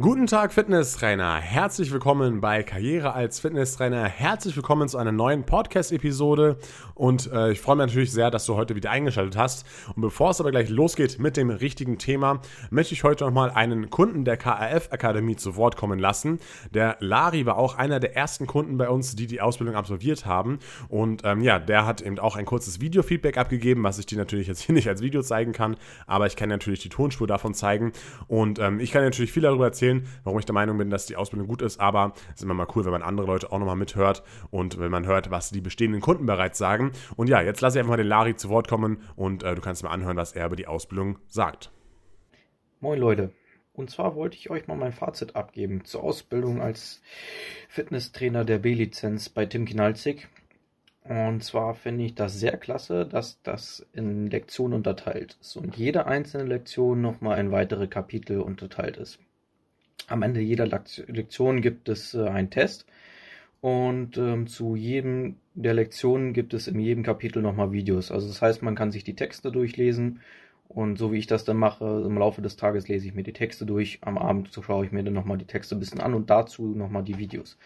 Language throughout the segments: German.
Guten Tag, Fitnesstrainer. Herzlich willkommen bei Karriere als Fitnesstrainer. Herzlich willkommen zu einer neuen Podcast-Episode. Und äh, ich freue mich natürlich sehr, dass du heute wieder eingeschaltet hast. Und bevor es aber gleich losgeht mit dem richtigen Thema, möchte ich heute nochmal einen Kunden der KRF-Akademie zu Wort kommen lassen. Der Lari war auch einer der ersten Kunden bei uns, die die Ausbildung absolviert haben. Und ähm, ja, der hat eben auch ein kurzes Video-Feedback abgegeben, was ich dir natürlich jetzt hier nicht als Video zeigen kann. Aber ich kann natürlich die Tonspur davon zeigen. Und ähm, ich kann natürlich viel darüber erzählen erzählen, warum ich der Meinung bin, dass die Ausbildung gut ist, aber es ist immer mal cool, wenn man andere Leute auch nochmal mithört und wenn man hört, was die bestehenden Kunden bereits sagen. Und ja, jetzt lasse ich einfach mal den Lari zu Wort kommen und äh, du kannst mal anhören, was er über die Ausbildung sagt. Moin Leute. Und zwar wollte ich euch mal mein Fazit abgeben zur Ausbildung als Fitnesstrainer der B-Lizenz bei Tim Kinalzig. Und zwar finde ich das sehr klasse, dass das in Lektionen unterteilt ist und jede einzelne Lektion nochmal in weitere Kapitel unterteilt ist. Am Ende jeder Lektion gibt es äh, einen Test. Und ähm, zu jedem der Lektionen gibt es in jedem Kapitel nochmal Videos. Also das heißt, man kann sich die Texte durchlesen. Und so wie ich das dann mache, im Laufe des Tages lese ich mir die Texte durch, am Abend schaue ich mir dann nochmal die Texte ein bisschen an und dazu nochmal die Videos.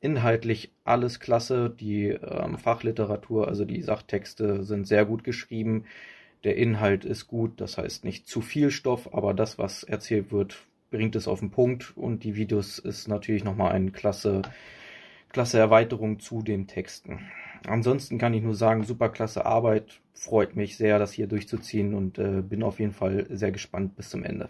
Inhaltlich alles klasse, die ähm, Fachliteratur, also die Sachtexte sind sehr gut geschrieben, der Inhalt ist gut, das heißt nicht zu viel Stoff, aber das, was erzählt wird, bringt es auf den Punkt und die Videos ist natürlich nochmal eine klasse, klasse Erweiterung zu den Texten. Ansonsten kann ich nur sagen, super klasse Arbeit, freut mich sehr, das hier durchzuziehen und äh, bin auf jeden Fall sehr gespannt bis zum Ende.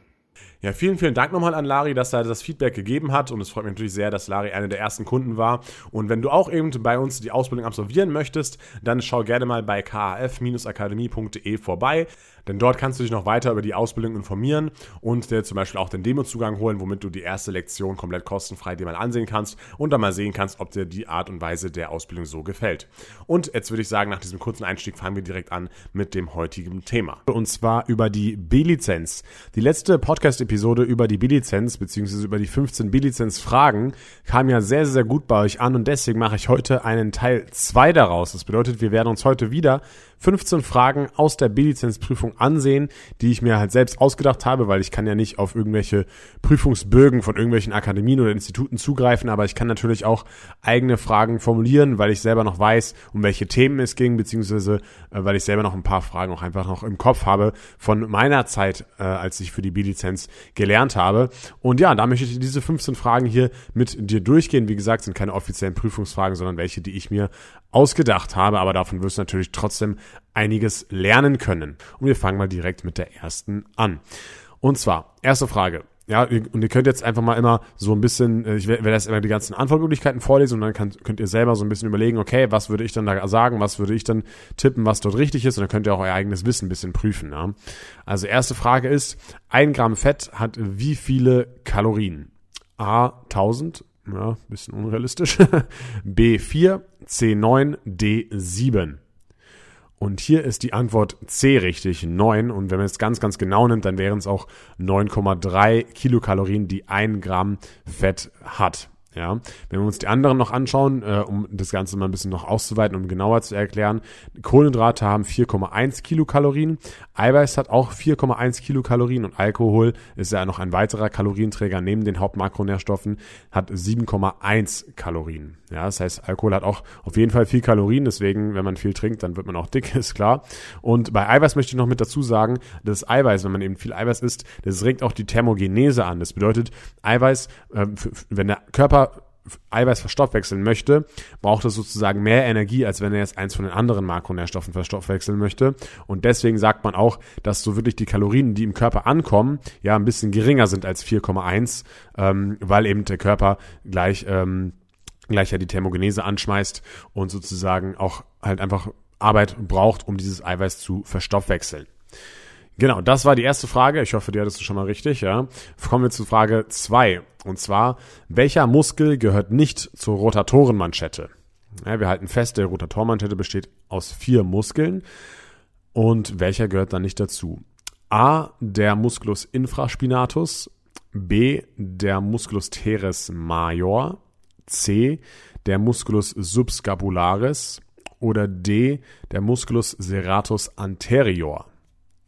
Ja, vielen, vielen Dank nochmal an Lari, dass er das Feedback gegeben hat. Und es freut mich natürlich sehr, dass Lari einer der ersten Kunden war. Und wenn du auch eben bei uns die Ausbildung absolvieren möchtest, dann schau gerne mal bei kaf-akademie.de vorbei. Denn dort kannst du dich noch weiter über die Ausbildung informieren und dir zum Beispiel auch den Demozugang holen, womit du die erste Lektion komplett kostenfrei dir mal ansehen kannst und dann mal sehen kannst, ob dir die Art und Weise der Ausbildung so gefällt. Und jetzt würde ich sagen, nach diesem kurzen Einstieg fangen wir direkt an mit dem heutigen Thema. Und zwar über die B-Lizenz. Die letzte Podcast-Episode über die B-Lizenz bzw. über die 15 B-Lizenz-Fragen kam ja sehr, sehr gut bei euch an und deswegen mache ich heute einen Teil 2 daraus. Das bedeutet, wir werden uns heute wieder 15 Fragen aus der B-Lizenz-Prüfung ansehen, die ich mir halt selbst ausgedacht habe, weil ich kann ja nicht auf irgendwelche Prüfungsbögen von irgendwelchen Akademien oder Instituten zugreifen, aber ich kann natürlich auch eigene Fragen formulieren, weil ich selber noch weiß, um welche Themen es ging, beziehungsweise äh, weil ich selber noch ein paar Fragen auch einfach noch im Kopf habe von meiner Zeit, äh, als ich für die B-Lizenz gelernt habe. Und ja, da möchte ich diese 15 Fragen hier mit dir durchgehen. Wie gesagt, sind keine offiziellen Prüfungsfragen, sondern welche, die ich mir ausgedacht habe, aber davon wirst du natürlich trotzdem einiges lernen können. Und wir fangen mal direkt mit der ersten an. Und zwar, erste Frage. Ja, und ihr könnt jetzt einfach mal immer so ein bisschen, äh, ich werde jetzt immer die ganzen Antwortmöglichkeiten vorlesen und dann kann, könnt ihr selber so ein bisschen überlegen, okay, was würde ich dann da sagen, was würde ich dann tippen, was dort richtig ist und dann könnt ihr auch euer eigenes Wissen ein bisschen prüfen. Ja? Also erste Frage ist, ein Gramm Fett hat wie viele Kalorien? A, 1000, ja, bisschen unrealistisch. B4, C9, D7. Und hier ist die Antwort C richtig, 9. Und wenn man es ganz, ganz genau nimmt, dann wären es auch 9,3 Kilokalorien, die ein Gramm Fett hat. Ja, wenn wir uns die anderen noch anschauen, äh, um das Ganze mal ein bisschen noch auszuweiten, um genauer zu erklären, Kohlenhydrate haben 4,1 Kilokalorien, Eiweiß hat auch 4,1 Kilokalorien und Alkohol ist ja noch ein weiterer Kalorienträger neben den Hauptmakronährstoffen, hat 7,1 Kalorien. Ja, das heißt, Alkohol hat auch auf jeden Fall viel Kalorien, deswegen, wenn man viel trinkt, dann wird man auch dick, ist klar. Und bei Eiweiß möchte ich noch mit dazu sagen, dass Eiweiß, wenn man eben viel Eiweiß isst, das regt auch die Thermogenese an. Das bedeutet, Eiweiß, äh, wenn der Körper Eiweiß verstoffwechseln möchte, braucht es sozusagen mehr Energie, als wenn er jetzt eins von den anderen Makronährstoffen verstoffwechseln möchte. Und deswegen sagt man auch, dass so wirklich die Kalorien, die im Körper ankommen, ja ein bisschen geringer sind als 4,1, ähm, weil eben der Körper gleich, ähm, gleich ja die Thermogenese anschmeißt und sozusagen auch halt einfach Arbeit braucht, um dieses Eiweiß zu verstoffwechseln. Genau, das war die erste Frage. Ich hoffe, die hattest du schon mal richtig, ja. Kommen wir zu Frage zwei Und zwar, welcher Muskel gehört nicht zur Rotatorenmanschette? Ja, wir halten fest, der Rotatormanschette besteht aus vier Muskeln. Und welcher gehört dann nicht dazu? A, der Musculus infraspinatus. B, der Musculus teres major. C, der Musculus subscapularis. Oder D, der Musculus serratus anterior.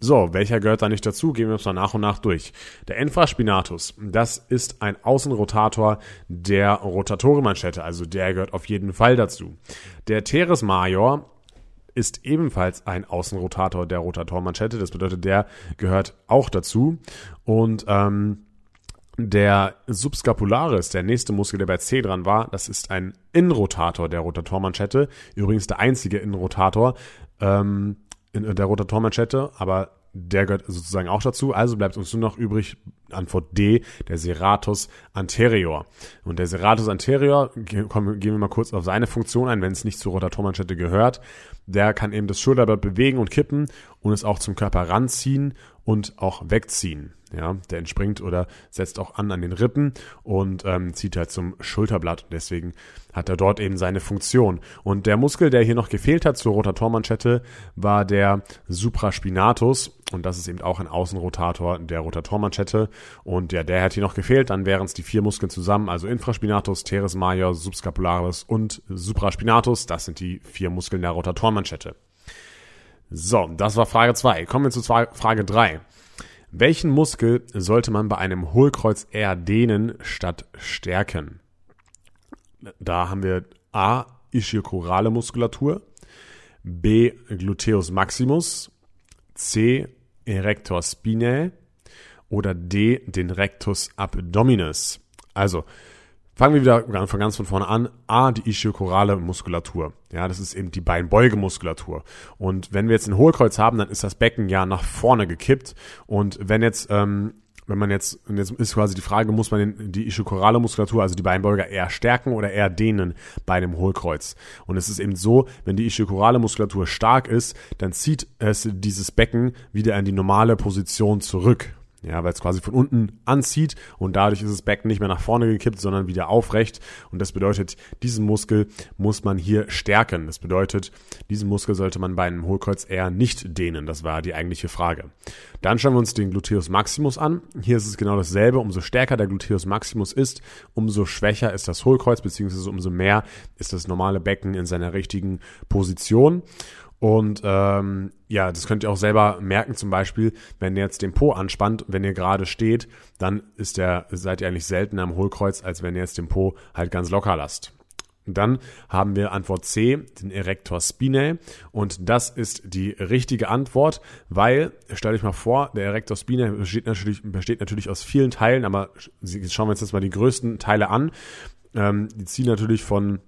So, welcher gehört da nicht dazu? Gehen wir uns mal nach und nach durch. Der Infraspinatus, das ist ein Außenrotator der Rotatorenmanschette, also der gehört auf jeden Fall dazu. Der Teres Major ist ebenfalls ein Außenrotator der Rotatormanschette, das bedeutet, der gehört auch dazu. Und ähm, der Subscapularis, der nächste Muskel, der bei C dran war, das ist ein Innenrotator der Rotatormanschette. Übrigens der einzige Innenrotator ähm, in der Rotatormanschette, aber der gehört sozusagen auch dazu. Also bleibt uns nur noch übrig Antwort D, der Serratus anterior. Und der Serratus anterior, gehen wir mal kurz auf seine Funktion ein, wenn es nicht zur Rotatormanschette gehört. Der kann eben das Schulterblatt bewegen und kippen und es auch zum Körper ranziehen und auch wegziehen. Ja, der entspringt oder setzt auch an an den Rippen und ähm, zieht halt zum Schulterblatt. Deswegen hat er dort eben seine Funktion. Und der Muskel, der hier noch gefehlt hat zur Rotatormanschette, war der Supraspinatus. Und das ist eben auch ein Außenrotator der Rotatormanschette. Und ja, der hat hier noch gefehlt. Dann wären es die vier Muskeln zusammen, also Infraspinatus, Teres major, Subscapularis und Supraspinatus. Das sind die vier Muskeln der Rotatormanschette. So, das war Frage 2. Kommen wir zu Frage 3. Welchen Muskel sollte man bei einem Hohlkreuz eher dehnen statt stärken? Da haben wir A. Ischiochorale Muskulatur, B. Gluteus maximus, C. Erector spinae oder D. den Rectus abdominis. Also, Fangen wir wieder von ganz von vorne an. A, die ischiochorale Muskulatur. Ja, das ist eben die Beinbeugemuskulatur. Und wenn wir jetzt ein Hohlkreuz haben, dann ist das Becken ja nach vorne gekippt. Und wenn jetzt, ähm, wenn man jetzt, und jetzt ist quasi die Frage, muss man den, die ischiochorale Muskulatur, also die Beinbeuger, eher stärken oder eher dehnen bei einem Hohlkreuz? Und es ist eben so, wenn die ischiochorale Muskulatur stark ist, dann zieht es dieses Becken wieder in die normale Position zurück. Ja, weil es quasi von unten anzieht und dadurch ist das Becken nicht mehr nach vorne gekippt, sondern wieder aufrecht. Und das bedeutet, diesen Muskel muss man hier stärken. Das bedeutet, diesen Muskel sollte man bei einem Hohlkreuz eher nicht dehnen. Das war die eigentliche Frage. Dann schauen wir uns den Gluteus Maximus an. Hier ist es genau dasselbe. Umso stärker der Gluteus Maximus ist, umso schwächer ist das Hohlkreuz, beziehungsweise umso mehr ist das normale Becken in seiner richtigen Position. Und ähm, ja, das könnt ihr auch selber merken, zum Beispiel, wenn ihr jetzt den Po anspannt, wenn ihr gerade steht, dann ist der, seid ihr eigentlich seltener am Hohlkreuz, als wenn ihr jetzt den Po halt ganz locker lasst. dann haben wir Antwort C, den Erector spinae. Und das ist die richtige Antwort, weil, stellt euch mal vor, der Erector spinae besteht natürlich, besteht natürlich aus vielen Teilen, aber schauen wir uns jetzt mal die größten Teile an. Ähm, die ziehen natürlich von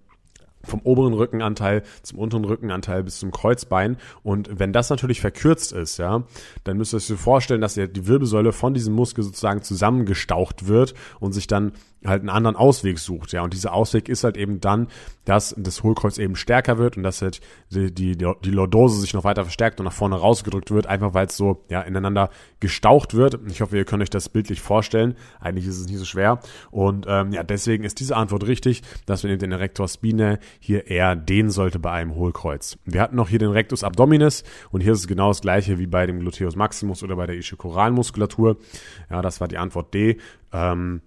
vom oberen Rückenanteil zum unteren Rückenanteil bis zum Kreuzbein. Und wenn das natürlich verkürzt ist, ja, dann müsst ihr euch so vorstellen, dass die Wirbelsäule von diesem Muskel sozusagen zusammengestaucht wird und sich dann halt einen anderen Ausweg sucht, ja. Und dieser Ausweg ist halt eben dann, dass das Hohlkreuz eben stärker wird und dass halt die, die, die Lordose sich noch weiter verstärkt und nach vorne rausgedrückt wird, einfach weil es so, ja, ineinander gestaucht wird. Ich hoffe, ihr könnt euch das bildlich vorstellen. Eigentlich ist es nicht so schwer. Und ähm, ja, deswegen ist diese Antwort richtig, dass man den Erector spinae hier eher den sollte bei einem Hohlkreuz. Wir hatten noch hier den Rectus abdominis und hier ist es genau das gleiche wie bei dem Gluteus maximus oder bei der Ischiochoralmuskulatur. Ja, das war die Antwort D. Ähm,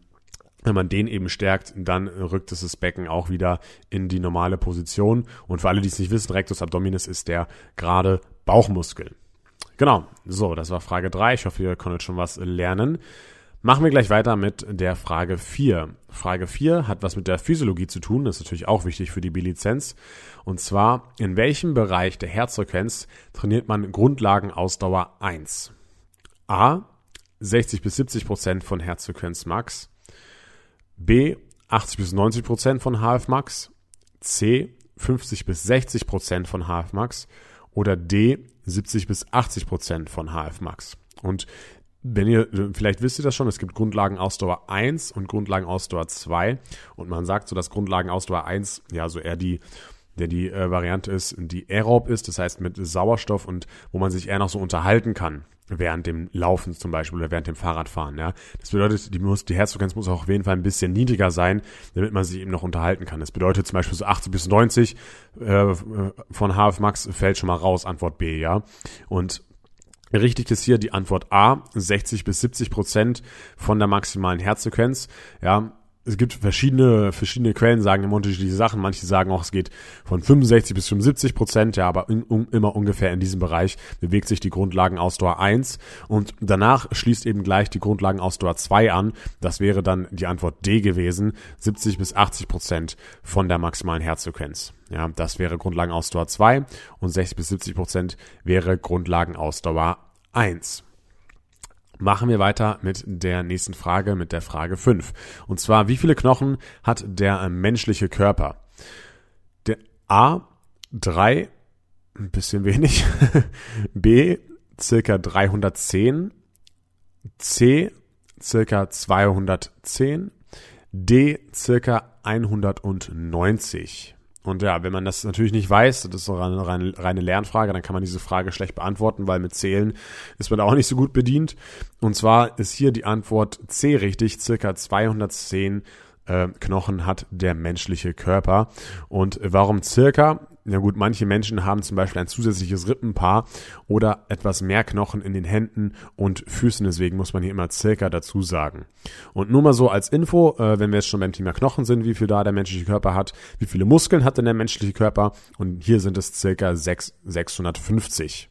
wenn man den eben stärkt, dann rückt es das Becken auch wieder in die normale Position. Und für alle, die es nicht wissen, Rectus abdominis ist der gerade Bauchmuskel. Genau, so, das war Frage 3. Ich hoffe, ihr konntet schon was lernen. Machen wir gleich weiter mit der Frage 4. Frage 4 hat was mit der Physiologie zu tun, das ist natürlich auch wichtig für die B-Lizenz. Und zwar, in welchem Bereich der Herzfrequenz trainiert man Grundlagenausdauer 1? A. 60 bis 70 Prozent von Herzfrequenz Max. B 80 bis 90 Prozent von HF Max, C 50 bis 60 Prozent von HF Max. Oder D 70 bis 80 Prozent von HF Max. Und wenn ihr, vielleicht wisst ihr das schon, es gibt Grundlagenausdauer 1 und Grundlagenausdauer 2 und man sagt so, dass Grundlagenausdauer 1 ja so eher die der die äh, Variante ist, die aerob ist, das heißt mit Sauerstoff und wo man sich eher noch so unterhalten kann während dem Laufen zum Beispiel oder während dem Fahrradfahren. Ja, das bedeutet, die, muss, die Herzfrequenz muss auch auf jeden Fall ein bisschen niedriger sein, damit man sich eben noch unterhalten kann. Das bedeutet zum Beispiel so 80 bis 90 äh, von HF Max fällt schon mal raus. Antwort B, ja. Und Richtig ist hier die Antwort A, 60 bis 70 Prozent von der maximalen Herzfrequenz. Ja, es gibt verschiedene, verschiedene Quellen sagen immer unterschiedliche Sachen. Manche sagen auch, es geht von 65 bis 75 Prozent, ja, aber in, um, immer ungefähr in diesem Bereich bewegt sich die Grundlagenausdauer 1 und danach schließt eben gleich die Grundlagenausdauer 2 an. Das wäre dann die Antwort D gewesen, 70 bis 80 Prozent von der maximalen Herzfrequenz. Ja, das wäre Grundlagenausdauer 2 und 60 bis 70 Prozent wäre Grundlagenausdauer 1. Machen wir weiter mit der nächsten Frage, mit der Frage 5. Und zwar, wie viele Knochen hat der menschliche Körper? Der A, 3, ein bisschen wenig. B, circa 310. C, circa 210. D, circa 190. Und ja, wenn man das natürlich nicht weiß, das ist so eine reine, reine Lernfrage, dann kann man diese Frage schlecht beantworten, weil mit Zählen ist man da auch nicht so gut bedient. Und zwar ist hier die Antwort C richtig, circa 210 äh, Knochen hat der menschliche Körper. Und warum circa? Na gut, manche Menschen haben zum Beispiel ein zusätzliches Rippenpaar oder etwas mehr Knochen in den Händen und Füßen, deswegen muss man hier immer circa dazu sagen. Und nur mal so als Info, äh, wenn wir jetzt schon beim Thema Knochen sind, wie viel da der menschliche Körper hat, wie viele Muskeln hat denn der menschliche Körper? Und hier sind es circa 6, 650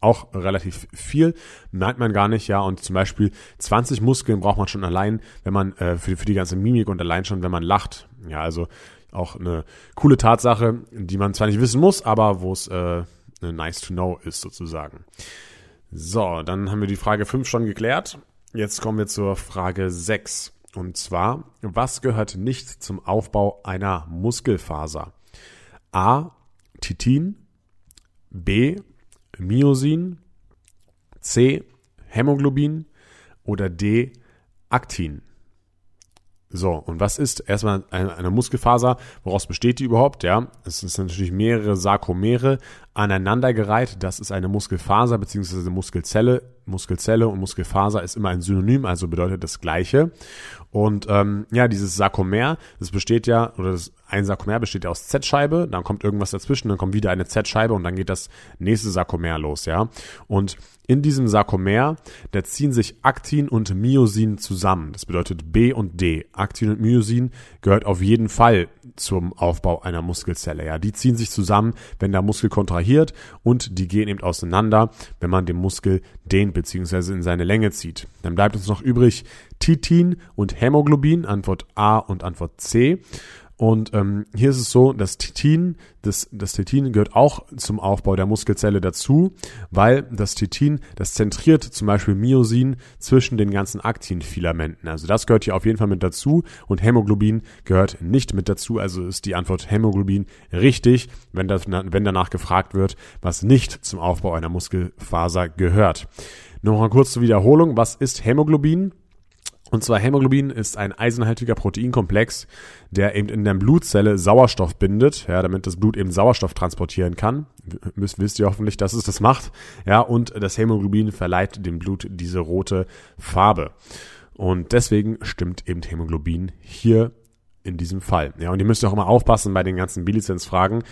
auch relativ viel, merkt man gar nicht, ja. Und zum Beispiel 20 Muskeln braucht man schon allein, wenn man äh, für, für die ganze Mimik und allein schon, wenn man lacht. Ja, also auch eine coole Tatsache, die man zwar nicht wissen muss, aber wo es äh, nice to know ist sozusagen. So, dann haben wir die Frage 5 schon geklärt. Jetzt kommen wir zur Frage 6. Und zwar, was gehört nicht zum Aufbau einer Muskelfaser? A. Titin. B. Myosin. C. Hämoglobin. Oder D. Aktin. So, und was ist erstmal eine, Muskelfaser? Woraus besteht die überhaupt? Ja, es sind natürlich mehrere Sarkomere aneinandergereiht. Das ist eine Muskelfaser beziehungsweise Muskelzelle. Muskelzelle und Muskelfaser ist immer ein Synonym, also bedeutet das Gleiche. Und ähm, ja, dieses Sarkomer, das besteht ja, oder das, ein Sarkomer besteht ja aus Z-Scheibe, dann kommt irgendwas dazwischen, dann kommt wieder eine Z-Scheibe und dann geht das nächste Sarkomer los, ja. Und in diesem Sarkomer, da ziehen sich Aktin und Myosin zusammen. Das bedeutet B und D. Aktin und Myosin gehört auf jeden Fall zum Aufbau einer Muskelzelle. Ja, die ziehen sich zusammen, wenn der Muskel kontrahiert und die gehen eben auseinander, wenn man den Muskel dehnt bzw. in seine Länge zieht. Dann bleibt uns noch übrig Titin und Hämoglobin, Antwort A und Antwort C. Und ähm, hier ist es so, das Titin, das, das Titin gehört auch zum Aufbau der Muskelzelle dazu, weil das Titin, das zentriert zum Beispiel Myosin zwischen den ganzen Aktinfilamenten. Also das gehört hier auf jeden Fall mit dazu und Hämoglobin gehört nicht mit dazu. Also ist die Antwort Hämoglobin richtig, wenn, das, wenn danach gefragt wird, was nicht zum Aufbau einer Muskelfaser gehört. Noch mal kurz zur Wiederholung. Was ist Hämoglobin? Und zwar Hämoglobin ist ein eisenhaltiger Proteinkomplex, der eben in der Blutzelle Sauerstoff bindet, ja, damit das Blut eben Sauerstoff transportieren kann. Wisst, wisst ihr hoffentlich, dass es das macht. Ja, und das Hämoglobin verleiht dem Blut diese rote Farbe. Und deswegen stimmt eben Hämoglobin hier in diesem Fall. Ja, und ihr müsst auch immer aufpassen bei den ganzen Bilizenzfragen,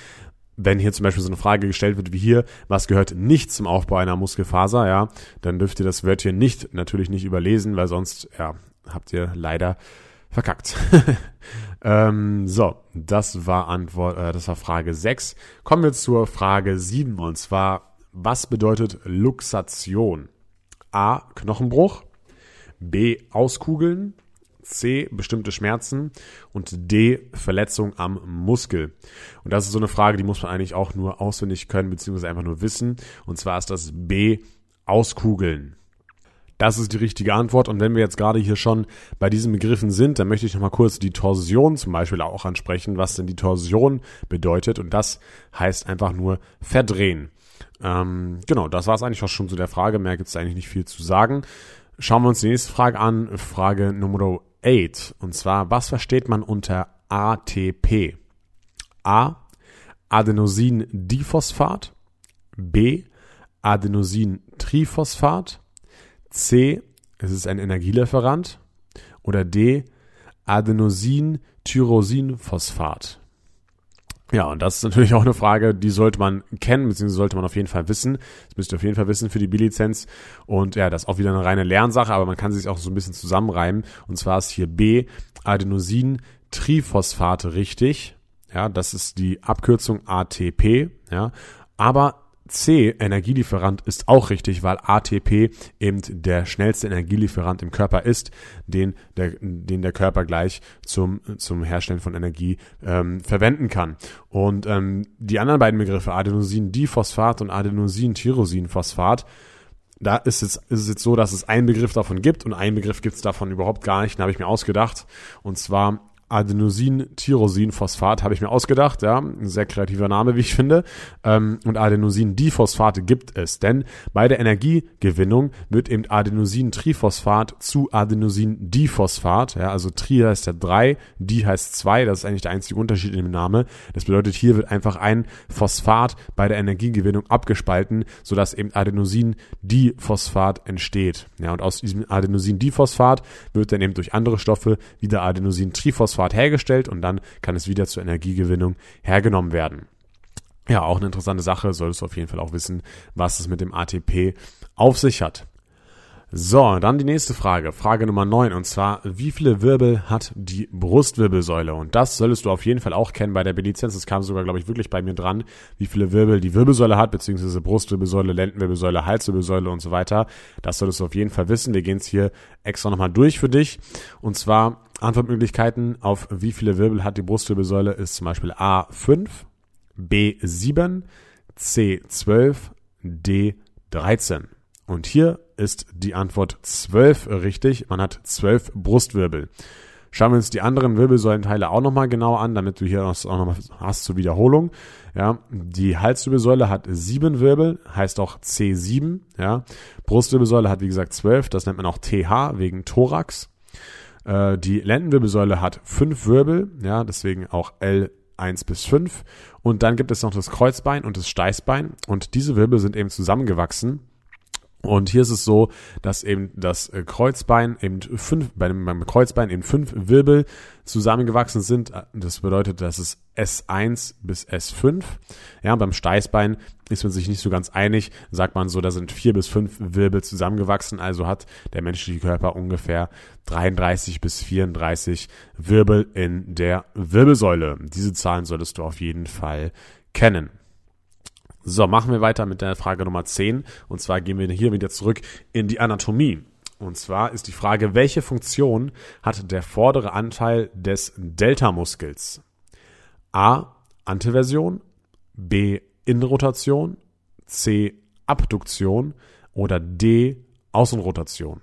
wenn hier zum Beispiel so eine Frage gestellt wird wie hier, was gehört nicht zum Aufbau einer Muskelfaser, ja, dann dürft ihr das Wörtchen nicht natürlich nicht überlesen, weil sonst, ja, habt ihr leider verkackt. ähm, so, das war Antwort, äh, das war Frage 6. Kommen wir zur Frage 7 und zwar, was bedeutet Luxation? A. Knochenbruch. B. Auskugeln. C bestimmte Schmerzen und D Verletzung am Muskel. Und das ist so eine Frage, die muss man eigentlich auch nur auswendig können beziehungsweise einfach nur wissen. Und zwar ist das B Auskugeln. Das ist die richtige Antwort. Und wenn wir jetzt gerade hier schon bei diesen Begriffen sind, dann möchte ich nochmal kurz die Torsion zum Beispiel auch ansprechen, was denn die Torsion bedeutet. Und das heißt einfach nur verdrehen. Ähm, genau, das war es eigentlich auch schon zu der Frage. Mehr gibt es eigentlich nicht viel zu sagen. Schauen wir uns die nächste Frage an. Frage Nummer 8. Und zwar, was versteht man unter ATP? A. Adenosin-Diphosphat. B. Adenosin-Triphosphat. C. Es ist ein Energielieferant. Oder D. Adenosin-Tyrosinphosphat. Ja, und das ist natürlich auch eine Frage, die sollte man kennen, beziehungsweise sollte man auf jeden Fall wissen. Das müsst ihr auf jeden Fall wissen für die B-Lizenz. Und ja, das ist auch wieder eine reine Lernsache, aber man kann sich auch so ein bisschen zusammenreimen. Und zwar ist hier B, Adenosin-Triphosphate richtig. Ja, das ist die Abkürzung ATP. Ja, aber C, Energielieferant, ist auch richtig, weil ATP eben der schnellste Energielieferant im Körper ist, den der, den der Körper gleich zum, zum Herstellen von Energie ähm, verwenden kann. Und ähm, die anderen beiden Begriffe, Adenosin-Diphosphat und Adenosin-Tyrosinphosphat, da ist es, ist es jetzt so, dass es einen Begriff davon gibt und einen Begriff gibt es davon überhaupt gar nicht, den habe ich mir ausgedacht. Und zwar Adenosin-Tyrosin-Phosphat habe ich mir ausgedacht, ja, ein sehr kreativer Name, wie ich finde. Ähm, und Adenosin-Diphosphate gibt es, denn bei der Energiegewinnung wird eben Adenosin-Triphosphat zu Adenosin-Diphosphat, ja, also Tri heißt ja drei, Di heißt zwei, das ist eigentlich der einzige Unterschied in dem Namen. Das bedeutet, hier wird einfach ein Phosphat bei der Energiegewinnung abgespalten, sodass eben Adenosin-Diphosphat entsteht. Ja, und aus diesem Adenosin-Diphosphat wird dann eben durch andere Stoffe wieder Adenosin-Triphosphat Phosphat hergestellt und dann kann es wieder zur Energiegewinnung hergenommen werden. Ja, auch eine interessante Sache, solltest du auf jeden Fall auch wissen, was es mit dem ATP auf sich hat. So, dann die nächste Frage. Frage Nummer 9. Und zwar, wie viele Wirbel hat die Brustwirbelsäule? Und das solltest du auf jeden Fall auch kennen bei der B-Lizenz. Das kam sogar, glaube ich, wirklich bei mir dran, wie viele Wirbel die Wirbelsäule hat, beziehungsweise Brustwirbelsäule, Lendenwirbelsäule, Halswirbelsäule und so weiter. Das solltest du auf jeden Fall wissen. Wir gehen es hier extra nochmal durch für dich. Und zwar Antwortmöglichkeiten auf wie viele Wirbel hat die Brustwirbelsäule ist zum Beispiel A5, B7, C12, D13. Und hier ist die Antwort 12 richtig. Man hat 12 Brustwirbel. Schauen wir uns die anderen Wirbelsäulenteile auch nochmal genau an, damit du hier auch nochmal hast zur Wiederholung. Ja, die Halswirbelsäule hat sieben Wirbel, heißt auch C7. Ja, Brustwirbelsäule hat wie gesagt 12, das nennt man auch TH wegen Thorax. Äh, die Lendenwirbelsäule hat fünf Wirbel, ja, deswegen auch L1 bis 5. Und dann gibt es noch das Kreuzbein und das Steißbein. Und diese Wirbel sind eben zusammengewachsen und hier ist es so, dass eben das äh, Kreuzbein eben fünf, bei dem, beim Kreuzbein eben fünf Wirbel zusammengewachsen sind. Das bedeutet, dass es S1 bis S5. Ja, beim Steißbein ist man sich nicht so ganz einig. Sagt man so, da sind vier bis fünf Wirbel zusammengewachsen. Also hat der menschliche Körper ungefähr 33 bis 34 Wirbel in der Wirbelsäule. Diese Zahlen solltest du auf jeden Fall kennen. So, machen wir weiter mit der Frage Nummer 10. Und zwar gehen wir hier wieder zurück in die Anatomie. Und zwar ist die Frage, welche Funktion hat der vordere Anteil des Delta-Muskels? A. Anteversion, B. Innenrotation, C. Abduktion oder D. Außenrotation.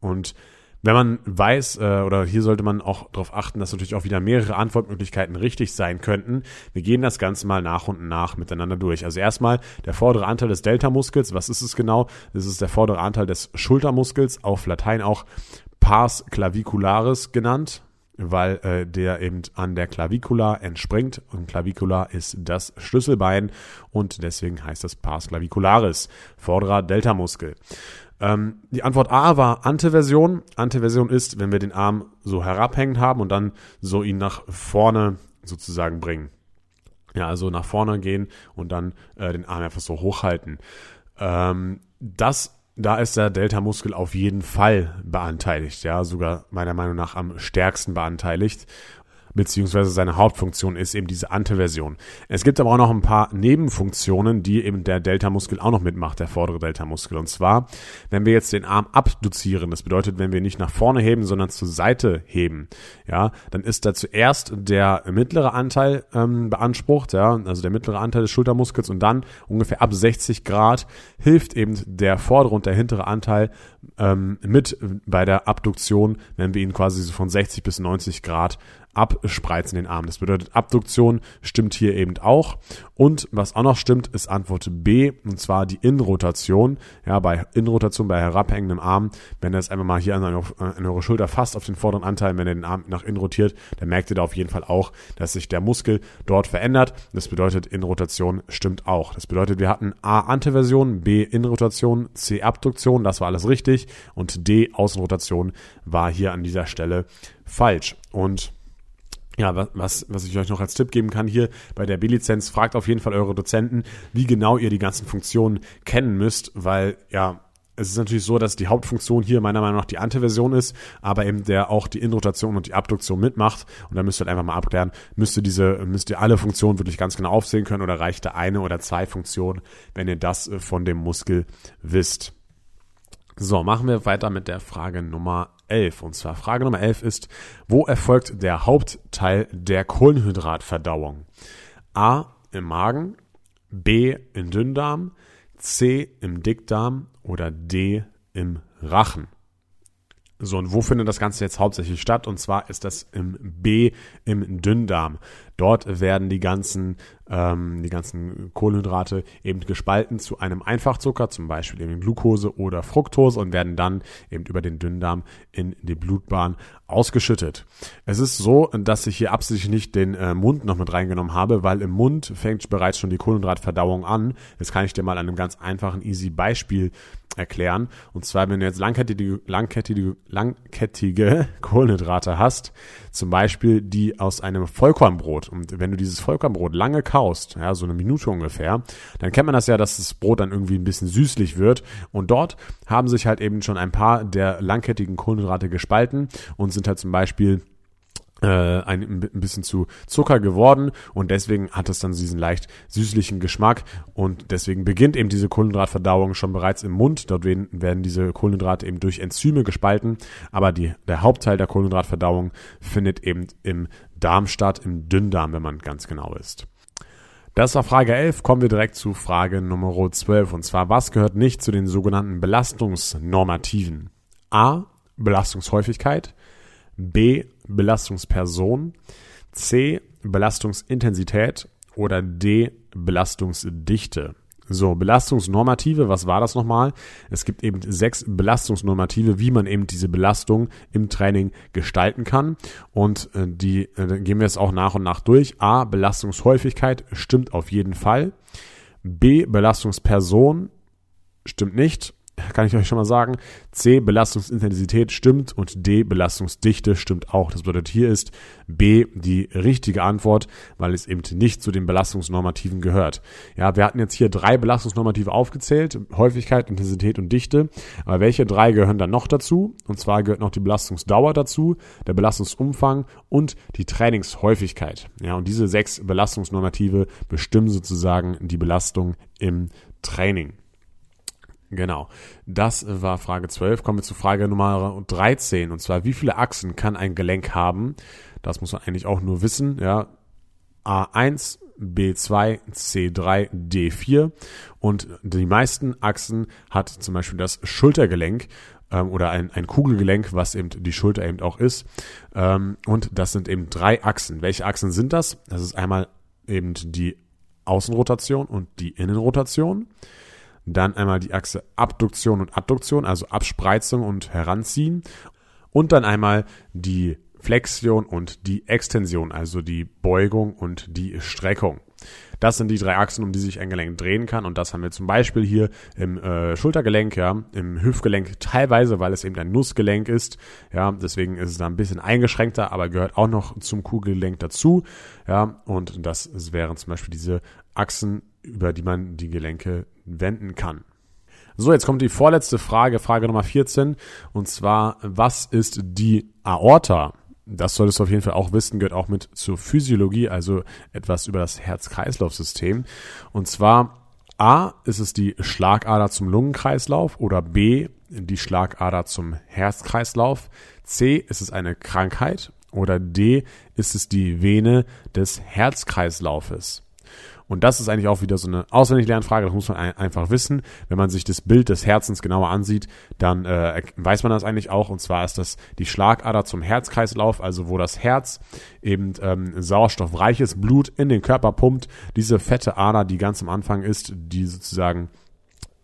Und wenn man weiß, äh, oder hier sollte man auch darauf achten, dass natürlich auch wieder mehrere Antwortmöglichkeiten richtig sein könnten. Wir gehen das Ganze mal nach und nach miteinander durch. Also erstmal der vordere Anteil des Delta-Muskels. Was ist es genau? Das ist der vordere Anteil des Schultermuskels, auf Latein auch Pars clavicularis genannt weil äh, der eben an der Clavicula entspringt und Clavicula ist das Schlüsselbein und deswegen heißt das Pars clavicularis, vorderer Deltamuskel. Ähm, die Antwort A war Anteversion. Anteversion ist, wenn wir den Arm so herabhängend haben und dann so ihn nach vorne sozusagen bringen. Ja, also nach vorne gehen und dann äh, den Arm einfach so hochhalten. Ähm, das da ist der Delta-Muskel auf jeden Fall beanteiligt, ja, sogar meiner Meinung nach am stärksten beanteiligt beziehungsweise seine Hauptfunktion ist eben diese Anteversion. Es gibt aber auch noch ein paar Nebenfunktionen, die eben der Delta-Muskel auch noch mitmacht, der vordere Delta-Muskel. Und zwar, wenn wir jetzt den Arm abduzieren, das bedeutet, wenn wir nicht nach vorne heben, sondern zur Seite heben, ja, dann ist da zuerst der mittlere Anteil ähm, beansprucht, ja, also der mittlere Anteil des Schultermuskels und dann ungefähr ab 60 Grad hilft eben der vordere und der hintere Anteil ähm, mit bei der Abduktion, wenn wir ihn quasi so von 60 bis 90 Grad abspreizen den Arm. Das bedeutet, Abduktion stimmt hier eben auch. Und was auch noch stimmt, ist Antwort B, und zwar die Innenrotation. Ja, bei Innenrotation bei herabhängendem Arm, wenn er es einfach mal hier an, an eure Schulter fasst auf den vorderen Anteil, wenn er den Arm nach innen rotiert, dann merkt ihr da auf jeden Fall auch, dass sich der Muskel dort verändert. Das bedeutet, Innenrotation stimmt auch. Das bedeutet, wir hatten A Anteversion, B Innenrotation, C Abduktion, das war alles richtig und D Außenrotation war hier an dieser Stelle falsch. Und ja, was, was ich euch noch als Tipp geben kann hier bei der B-Lizenz, fragt auf jeden Fall eure Dozenten, wie genau ihr die ganzen Funktionen kennen müsst, weil ja, es ist natürlich so, dass die Hauptfunktion hier meiner Meinung nach die Antiversion ist, aber eben der auch die Inrotation und die Abduktion mitmacht. Und da müsst ihr halt einfach mal abklären, müsst ihr diese, müsst ihr alle Funktionen wirklich ganz genau aufsehen können oder reicht da eine oder zwei Funktionen, wenn ihr das äh, von dem Muskel wisst. So, machen wir weiter mit der Frage Nummer 11. Und zwar Frage Nummer 11 ist, wo erfolgt der Hauptteil der Kohlenhydratverdauung? A im Magen, B im Dünndarm, C im Dickdarm oder D im Rachen. So, und wo findet das Ganze jetzt hauptsächlich statt? Und zwar ist das im B im Dünndarm. Dort werden die ganzen, ähm, die ganzen Kohlenhydrate eben gespalten zu einem Einfachzucker, zum Beispiel eben Glucose oder Fructose und werden dann eben über den Dünndarm in die Blutbahn ausgeschüttet. Es ist so, dass ich hier absichtlich nicht den äh, Mund noch mit reingenommen habe, weil im Mund fängt bereits schon die Kohlenhydratverdauung an. Das kann ich dir mal an einem ganz einfachen, easy Beispiel erklären. Und zwar, wenn du jetzt langkettige, langkettige, langkettige Kohlenhydrate hast, zum Beispiel die aus einem Vollkornbrot. Und wenn du dieses Vollkornbrot lange kaust, ja, so eine Minute ungefähr, dann kennt man das ja, dass das Brot dann irgendwie ein bisschen süßlich wird. Und dort haben sich halt eben schon ein paar der langkettigen Kohlenhydrate gespalten und sind halt zum Beispiel ein, ein bisschen zu Zucker geworden und deswegen hat es dann diesen leicht süßlichen Geschmack und deswegen beginnt eben diese Kohlenhydratverdauung schon bereits im Mund. Dort werden, werden diese Kohlenhydrate eben durch Enzyme gespalten, aber die, der Hauptteil der Kohlenhydratverdauung findet eben im Darm statt, im Dünndarm, wenn man ganz genau ist. Das war Frage 11. Kommen wir direkt zu Frage Nummer 12. Und zwar, was gehört nicht zu den sogenannten Belastungsnormativen? A. Belastungshäufigkeit. B. Belastungsperson, C. Belastungsintensität oder D. Belastungsdichte. So, Belastungsnormative, was war das nochmal? Es gibt eben sechs Belastungsnormative, wie man eben diese Belastung im Training gestalten kann. Und äh, die äh, gehen wir jetzt auch nach und nach durch. A, Belastungshäufigkeit stimmt auf jeden Fall. B, Belastungsperson stimmt nicht kann ich euch schon mal sagen. C, Belastungsintensität stimmt und D, Belastungsdichte stimmt auch. Das bedeutet, hier ist B die richtige Antwort, weil es eben nicht zu den Belastungsnormativen gehört. Ja, wir hatten jetzt hier drei Belastungsnormative aufgezählt, Häufigkeit, Intensität und Dichte. Aber welche drei gehören dann noch dazu? Und zwar gehört noch die Belastungsdauer dazu, der Belastungsumfang und die Trainingshäufigkeit. Ja, und diese sechs Belastungsnormative bestimmen sozusagen die Belastung im Training. Genau. Das war Frage 12. Kommen wir zu Frage Nummer 13. Und zwar, wie viele Achsen kann ein Gelenk haben? Das muss man eigentlich auch nur wissen. Ja. A1, B2, C3, D4. Und die meisten Achsen hat zum Beispiel das Schultergelenk ähm, oder ein, ein Kugelgelenk, was eben die Schulter eben auch ist. Ähm, und das sind eben drei Achsen. Welche Achsen sind das? Das ist einmal eben die Außenrotation und die Innenrotation. Dann einmal die Achse Abduktion und Adduktion, also Abspreizung und Heranziehen. Und dann einmal die Flexion und die Extension, also die Beugung und die Streckung. Das sind die drei Achsen, um die sich ein Gelenk drehen kann. Und das haben wir zum Beispiel hier im äh, Schultergelenk, ja, im Hüftgelenk teilweise, weil es eben ein Nussgelenk ist. Ja, deswegen ist es da ein bisschen eingeschränkter, aber gehört auch noch zum Kugelgelenk dazu. Ja, und das wären zum Beispiel diese Achsen, über die man die Gelenke wenden kann. So, jetzt kommt die vorletzte Frage, Frage Nummer 14. Und zwar, was ist die Aorta? Das solltest du auf jeden Fall auch wissen, gehört auch mit zur Physiologie, also etwas über das Herz-Kreislauf-System. Und zwar A ist es die Schlagader zum Lungenkreislauf oder B die Schlagader zum Herzkreislauf. C ist es eine Krankheit oder D ist es die Vene des Herzkreislaufes. Und das ist eigentlich auch wieder so eine Auswendiglernfrage, das muss man ein, einfach wissen. Wenn man sich das Bild des Herzens genauer ansieht, dann äh, weiß man das eigentlich auch. Und zwar ist das die Schlagader zum Herzkreislauf, also wo das Herz eben ähm, sauerstoffreiches Blut in den Körper pumpt. Diese fette Ader, die ganz am Anfang ist, die sozusagen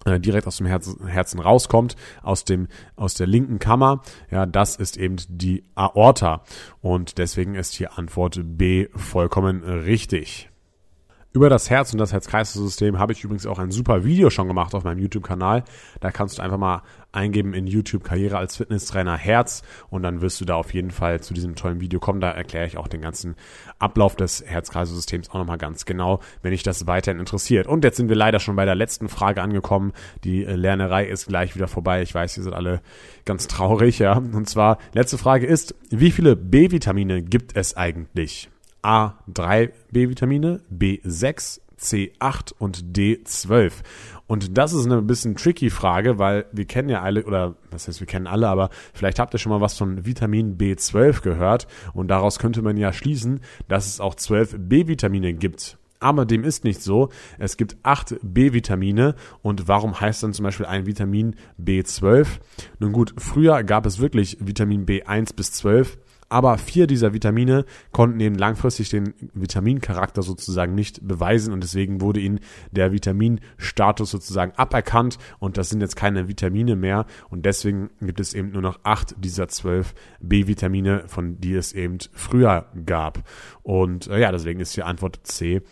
äh, direkt aus dem Herzen, Herzen rauskommt, aus dem, aus der linken Kammer, ja, das ist eben die Aorta. Und deswegen ist hier Antwort B vollkommen richtig. Über das Herz und das Herz-Kreislauf-System habe ich übrigens auch ein super Video schon gemacht auf meinem YouTube-Kanal. Da kannst du einfach mal eingeben in YouTube Karriere als Fitnesstrainer Herz und dann wirst du da auf jeden Fall zu diesem tollen Video kommen. Da erkläre ich auch den ganzen Ablauf des Herz-Kreislauf-Systems auch nochmal ganz genau, wenn dich das weiterhin interessiert. Und jetzt sind wir leider schon bei der letzten Frage angekommen. Die äh, Lernerei ist gleich wieder vorbei. Ich weiß, ihr seid alle ganz traurig, ja. Und zwar, letzte Frage ist, wie viele B-Vitamine gibt es eigentlich? A3 B-Vitamine, B6, C8 und D12. Und das ist eine bisschen tricky Frage, weil wir kennen ja alle, oder was heißt wir kennen alle, aber vielleicht habt ihr schon mal was von Vitamin B12 gehört und daraus könnte man ja schließen, dass es auch 12 B-Vitamine gibt. Aber dem ist nicht so. Es gibt acht B-Vitamine. Und warum heißt dann zum Beispiel ein Vitamin B12? Nun gut, früher gab es wirklich Vitamin B1 bis 12. Aber vier dieser Vitamine konnten eben langfristig den Vitamincharakter sozusagen nicht beweisen und deswegen wurde ihnen der Vitaminstatus sozusagen aberkannt und das sind jetzt keine Vitamine mehr und deswegen gibt es eben nur noch acht dieser zwölf B-Vitamine, von die es eben früher gab. Und äh, ja, deswegen ist die Antwort C,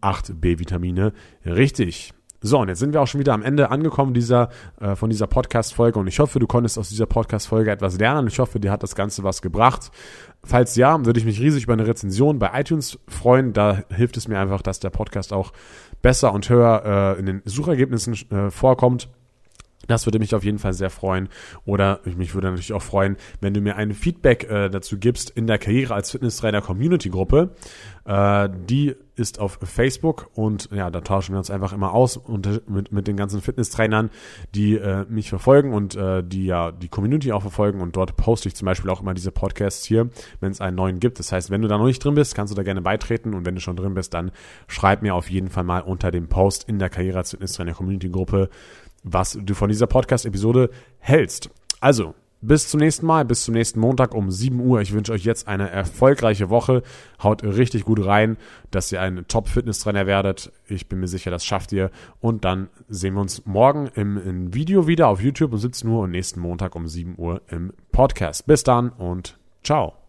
acht B-Vitamine richtig. So, und jetzt sind wir auch schon wieder am Ende angekommen dieser, äh, von dieser Podcast-Folge und ich hoffe, du konntest aus dieser Podcast-Folge etwas lernen. Ich hoffe, dir hat das Ganze was gebracht. Falls ja, würde ich mich riesig über eine Rezension bei iTunes freuen. Da hilft es mir einfach, dass der Podcast auch besser und höher äh, in den Suchergebnissen äh, vorkommt. Das würde mich auf jeden Fall sehr freuen. Oder mich würde natürlich auch freuen, wenn du mir ein Feedback äh, dazu gibst in der Karriere als Fitnesstrainer Community Gruppe. Äh, die ist auf Facebook und ja, da tauschen wir uns einfach immer aus und mit, mit den ganzen Fitnesstrainern, die äh, mich verfolgen und äh, die ja die Community auch verfolgen und dort poste ich zum Beispiel auch immer diese Podcasts hier, wenn es einen neuen gibt. Das heißt, wenn du da noch nicht drin bist, kannst du da gerne beitreten und wenn du schon drin bist, dann schreib mir auf jeden Fall mal unter dem Post in der Karriere als Fitnesstrainer Community Gruppe, was du von dieser Podcast-Episode hältst. Also, bis zum nächsten Mal, bis zum nächsten Montag um 7 Uhr. Ich wünsche euch jetzt eine erfolgreiche Woche. Haut richtig gut rein, dass ihr ein Top-Fitness-Trainer werdet. Ich bin mir sicher, das schafft ihr. Und dann sehen wir uns morgen im, im Video wieder auf YouTube um 17 Uhr und nächsten Montag um 7 Uhr im Podcast. Bis dann und ciao.